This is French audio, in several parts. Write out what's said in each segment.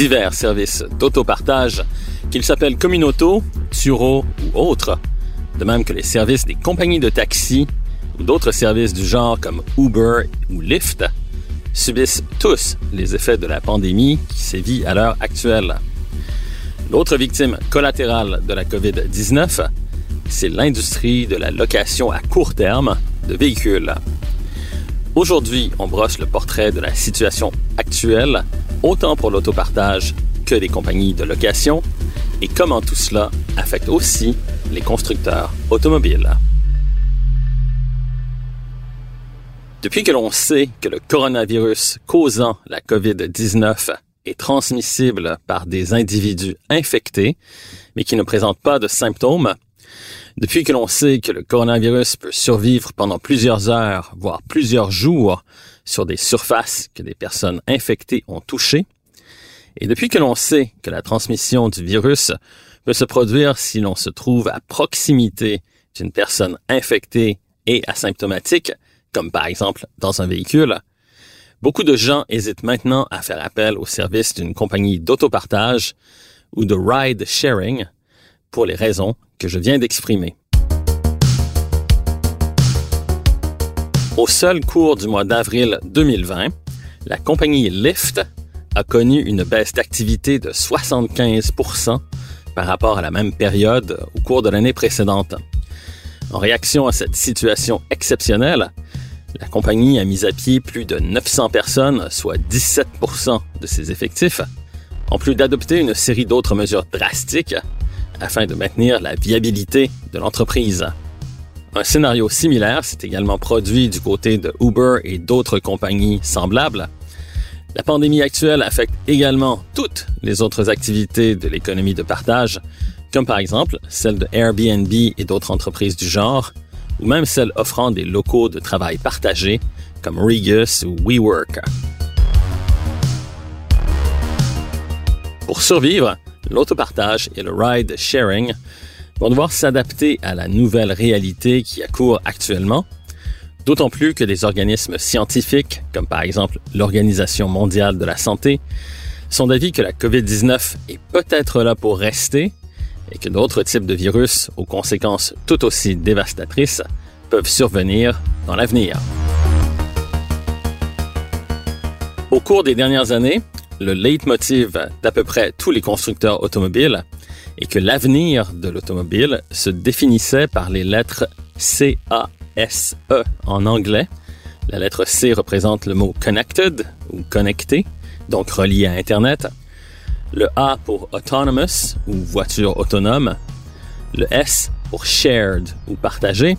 Divers services d'autopartage, qu'ils s'appellent Communauto, Turo ou autres, de même que les services des compagnies de taxi ou d'autres services du genre comme Uber ou Lyft, subissent tous les effets de la pandémie qui sévit à l'heure actuelle. L'autre victime collatérale de la COVID-19, c'est l'industrie de la location à court terme de véhicules. Aujourd'hui, on brosse le portrait de la situation actuelle, autant pour l'autopartage que des compagnies de location, et comment tout cela affecte aussi les constructeurs automobiles. Depuis que l'on sait que le coronavirus causant la COVID-19 est transmissible par des individus infectés, mais qui ne présentent pas de symptômes, depuis que l'on sait que le coronavirus peut survivre pendant plusieurs heures, voire plusieurs jours, sur des surfaces que des personnes infectées ont touchées, et depuis que l'on sait que la transmission du virus peut se produire si l'on se trouve à proximité d'une personne infectée et asymptomatique, comme par exemple dans un véhicule, beaucoup de gens hésitent maintenant à faire appel au service d'une compagnie d'autopartage ou de ride sharing pour les raisons que je viens d'exprimer. Au seul cours du mois d'avril 2020, la compagnie Lyft a connu une baisse d'activité de 75% par rapport à la même période au cours de l'année précédente. En réaction à cette situation exceptionnelle, la compagnie a mis à pied plus de 900 personnes, soit 17% de ses effectifs, en plus d'adopter une série d'autres mesures drastiques afin de maintenir la viabilité de l'entreprise. Un scénario similaire s'est également produit du côté de Uber et d'autres compagnies semblables. La pandémie actuelle affecte également toutes les autres activités de l'économie de partage, comme par exemple celle de Airbnb et d'autres entreprises du genre, ou même celles offrant des locaux de travail partagés, comme Regus ou WeWork. Pour survivre, l'autopartage et le ride sharing vont devoir s'adapter à la nouvelle réalité qui accourt actuellement, d'autant plus que des organismes scientifiques, comme par exemple l'Organisation mondiale de la santé, sont d'avis que la COVID-19 est peut-être là pour rester et que d'autres types de virus aux conséquences tout aussi dévastatrices peuvent survenir dans l'avenir. Au cours des dernières années, le leitmotiv d'à peu près tous les constructeurs automobiles est que l'avenir de l'automobile se définissait par les lettres C, A, S, E en anglais. La lettre C représente le mot connected ou connecté, donc relié à Internet. Le A pour autonomous ou voiture autonome. Le S pour shared ou partagé.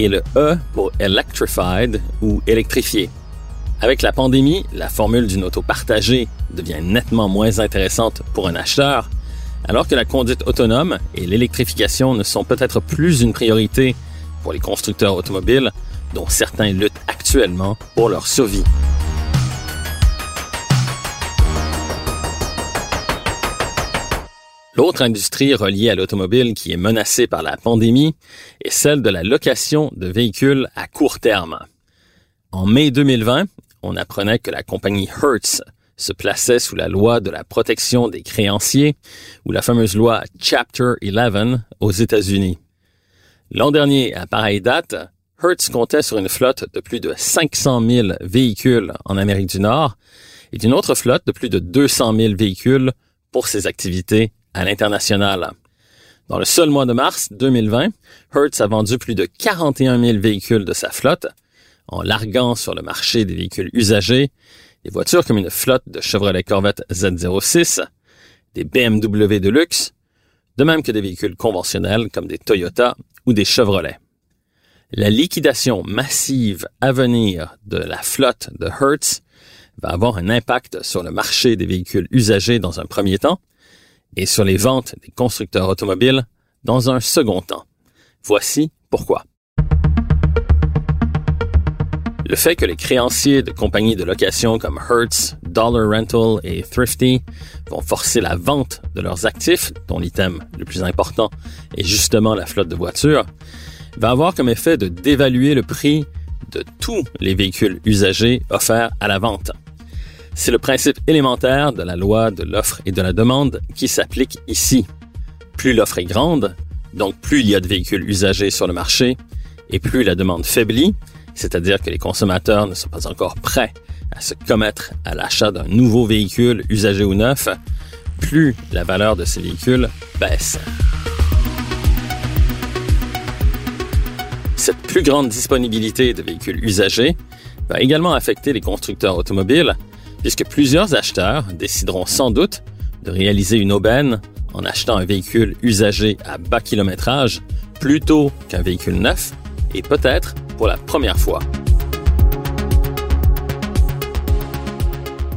Et le E pour electrified ou électrifié. Avec la pandémie, la formule d'une auto partagée devient nettement moins intéressante pour un acheteur, alors que la conduite autonome et l'électrification ne sont peut-être plus une priorité pour les constructeurs automobiles, dont certains luttent actuellement pour leur survie. L'autre industrie reliée à l'automobile qui est menacée par la pandémie est celle de la location de véhicules à court terme. En mai 2020, on apprenait que la compagnie Hertz se plaçait sous la loi de la protection des créanciers ou la fameuse loi Chapter 11 aux États-Unis. L'an dernier, à pareille date, Hertz comptait sur une flotte de plus de 500 000 véhicules en Amérique du Nord et d'une autre flotte de plus de 200 000 véhicules pour ses activités à l'international. Dans le seul mois de mars 2020, Hertz a vendu plus de 41 000 véhicules de sa flotte, en larguant sur le marché des véhicules usagés des voitures comme une flotte de Chevrolet Corvette Z06, des BMW de luxe, de même que des véhicules conventionnels comme des Toyota ou des Chevrolet. La liquidation massive à venir de la flotte de Hertz va avoir un impact sur le marché des véhicules usagés dans un premier temps et sur les ventes des constructeurs automobiles dans un second temps. Voici pourquoi. Le fait que les créanciers de compagnies de location comme Hertz, Dollar Rental et Thrifty vont forcer la vente de leurs actifs, dont l'item le plus important est justement la flotte de voitures, va avoir comme effet de dévaluer le prix de tous les véhicules usagés offerts à la vente. C'est le principe élémentaire de la loi de l'offre et de la demande qui s'applique ici. Plus l'offre est grande, donc plus il y a de véhicules usagés sur le marché, et plus la demande faiblit, c'est-à-dire que les consommateurs ne sont pas encore prêts à se commettre à l'achat d'un nouveau véhicule usagé ou neuf, plus la valeur de ces véhicules baisse. Cette plus grande disponibilité de véhicules usagés va également affecter les constructeurs automobiles, puisque plusieurs acheteurs décideront sans doute de réaliser une aubaine en achetant un véhicule usagé à bas kilométrage plutôt qu'un véhicule neuf, et peut-être pour la première fois.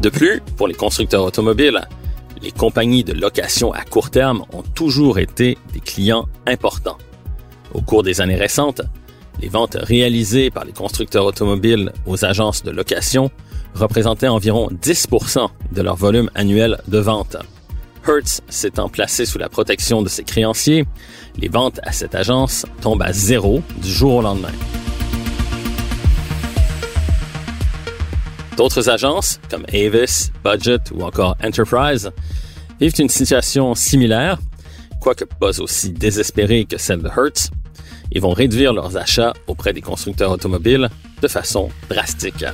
De plus, pour les constructeurs automobiles, les compagnies de location à court terme ont toujours été des clients importants. Au cours des années récentes, les ventes réalisées par les constructeurs automobiles aux agences de location représentaient environ 10% de leur volume annuel de vente. Hertz s'étant placé sous la protection de ses créanciers, les ventes à cette agence tombent à zéro du jour au lendemain. D'autres agences, comme Avis, Budget ou encore Enterprise, vivent une situation similaire, quoique pas aussi désespérée que celle de Hertz, et vont réduire leurs achats auprès des constructeurs automobiles de façon drastique.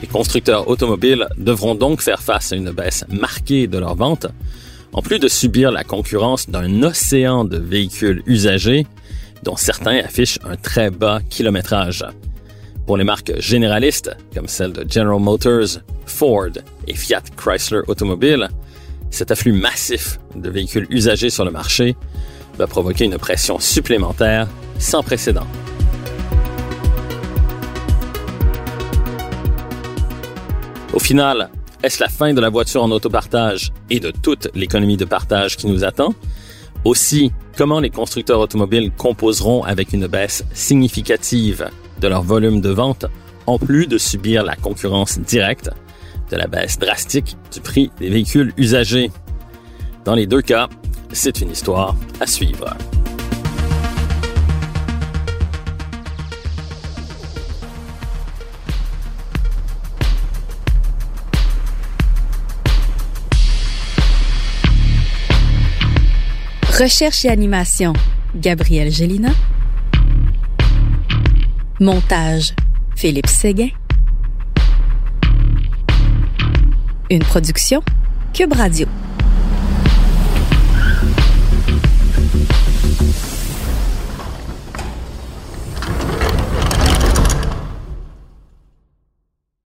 Les constructeurs automobiles devront donc faire face à une baisse marquée de leurs ventes, en plus de subir la concurrence d'un océan de véhicules usagés dont certains affichent un très bas kilométrage. Pour les marques généralistes, comme celles de General Motors, Ford et Fiat Chrysler Automobile, cet afflux massif de véhicules usagés sur le marché va provoquer une pression supplémentaire sans précédent. Au final, est-ce la fin de la voiture en autopartage et de toute l'économie de partage qui nous attend? Aussi, comment les constructeurs automobiles composeront avec une baisse significative de leur volume de vente, en plus de subir la concurrence directe de la baisse drastique du prix des véhicules usagés. Dans les deux cas, c'est une histoire à suivre. Recherche et animation, Gabriel Gélina. Montage, Philippe Séguin. Une production, Cube Radio.